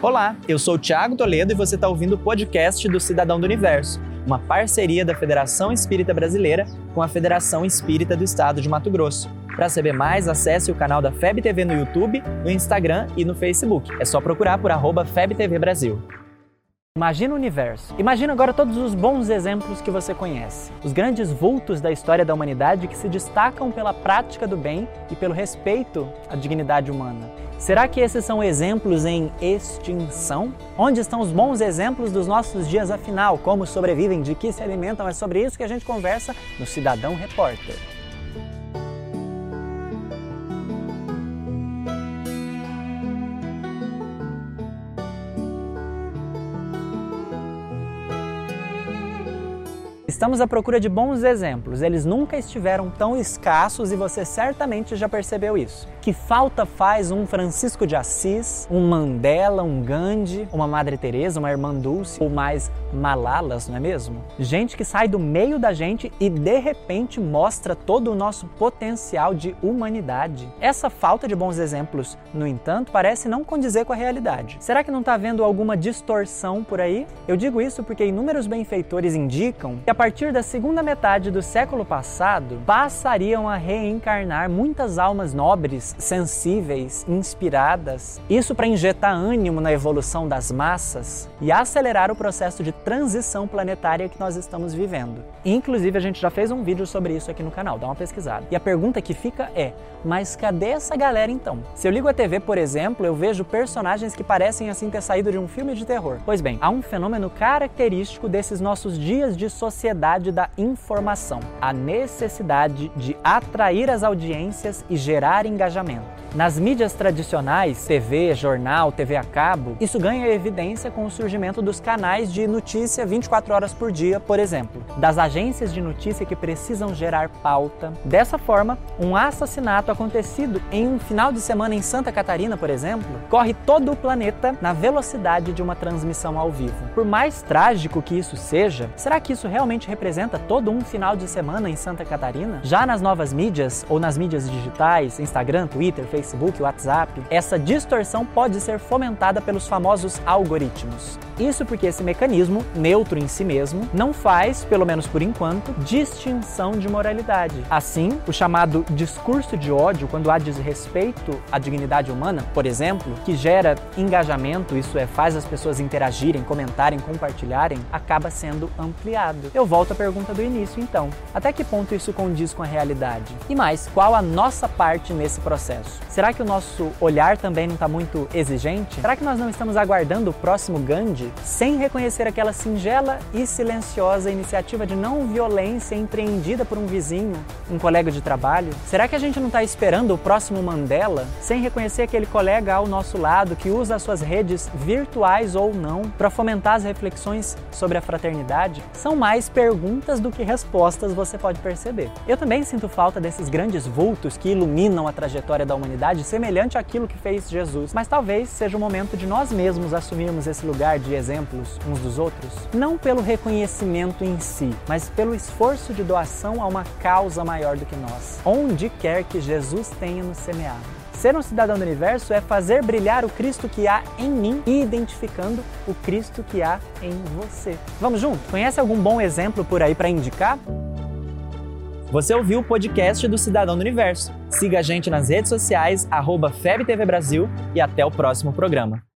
Olá, eu sou o Thiago Toledo e você está ouvindo o podcast do Cidadão do Universo, uma parceria da Federação Espírita Brasileira com a Federação Espírita do Estado de Mato Grosso. Para saber mais, acesse o canal da FEB TV no YouTube, no Instagram e no Facebook. É só procurar por arroba FebTV Brasil. Imagina o universo. Imagina agora todos os bons exemplos que você conhece. Os grandes vultos da história da humanidade que se destacam pela prática do bem e pelo respeito à dignidade humana. Será que esses são exemplos em extinção? Onde estão os bons exemplos dos nossos dias afinal? Como sobrevivem? De que se alimentam? É sobre isso que a gente conversa no Cidadão Repórter. Estamos à procura de bons exemplos. Eles nunca estiveram tão escassos e você certamente já percebeu isso. Que falta faz um Francisco de Assis, um Mandela, um Gandhi, uma Madre Teresa, uma Irmã Dulce ou mais Malalas, não é mesmo? Gente que sai do meio da gente e de repente mostra todo o nosso potencial de humanidade. Essa falta de bons exemplos, no entanto, parece não condizer com a realidade. Será que não está havendo alguma distorção por aí? Eu digo isso porque inúmeros benfeitores indicam que a partir da segunda metade do século passado, passariam a reencarnar muitas almas nobres, sensíveis, inspiradas. Isso para injetar ânimo na evolução das massas e acelerar o processo de transição planetária que nós estamos vivendo. Inclusive, a gente já fez um vídeo sobre isso aqui no canal, dá uma pesquisada. E a pergunta que fica é: mas cadê essa galera então? Se eu ligo a TV, por exemplo, eu vejo personagens que parecem assim ter saído de um filme de terror. Pois bem, há um fenômeno característico desses nossos dias de sociedade sociedade da informação, a necessidade de atrair as audiências e gerar engajamento. Nas mídias tradicionais, TV, jornal, TV a cabo, isso ganha evidência com o surgimento dos canais de notícia 24 horas por dia, por exemplo, das agências de notícia que precisam gerar pauta. Dessa forma, um assassinato acontecido em um final de semana em Santa Catarina, por exemplo, corre todo o planeta na velocidade de uma transmissão ao vivo. Por mais trágico que isso seja, será que isso realmente representa todo um final de semana em Santa Catarina? Já nas novas mídias ou nas mídias digitais, Instagram, Twitter, Facebook, Facebook, WhatsApp, essa distorção pode ser fomentada pelos famosos algoritmos. Isso porque esse mecanismo, neutro em si mesmo, não faz, pelo menos por enquanto, distinção de moralidade. Assim, o chamado discurso de ódio, quando há desrespeito à dignidade humana, por exemplo, que gera engajamento, isso é, faz as pessoas interagirem, comentarem, compartilharem, acaba sendo ampliado. Eu volto à pergunta do início, então. Até que ponto isso condiz com a realidade? E mais, qual a nossa parte nesse processo? Será que o nosso olhar também não está muito exigente? Será que nós não estamos aguardando o próximo Gandhi? Sem reconhecer aquela singela e silenciosa iniciativa de não violência empreendida por um vizinho, um colega de trabalho? Será que a gente não está esperando o próximo Mandela, sem reconhecer aquele colega ao nosso lado que usa as suas redes virtuais ou não para fomentar as reflexões sobre a fraternidade? São mais perguntas do que respostas, você pode perceber. Eu também sinto falta desses grandes vultos que iluminam a trajetória da humanidade, semelhante àquilo que fez Jesus, mas talvez seja o momento de nós mesmos assumirmos esse lugar de exemplos uns dos outros, não pelo reconhecimento em si, mas pelo esforço de doação a uma causa maior do que nós, onde quer que Jesus tenha nos semeado. Ser um cidadão do universo é fazer brilhar o Cristo que há em mim e identificando o Cristo que há em você. Vamos junto? Conhece algum bom exemplo por aí para indicar? Você ouviu o podcast do Cidadão do Universo. Siga a gente nas redes sociais, arroba FebTV Brasil e até o próximo programa.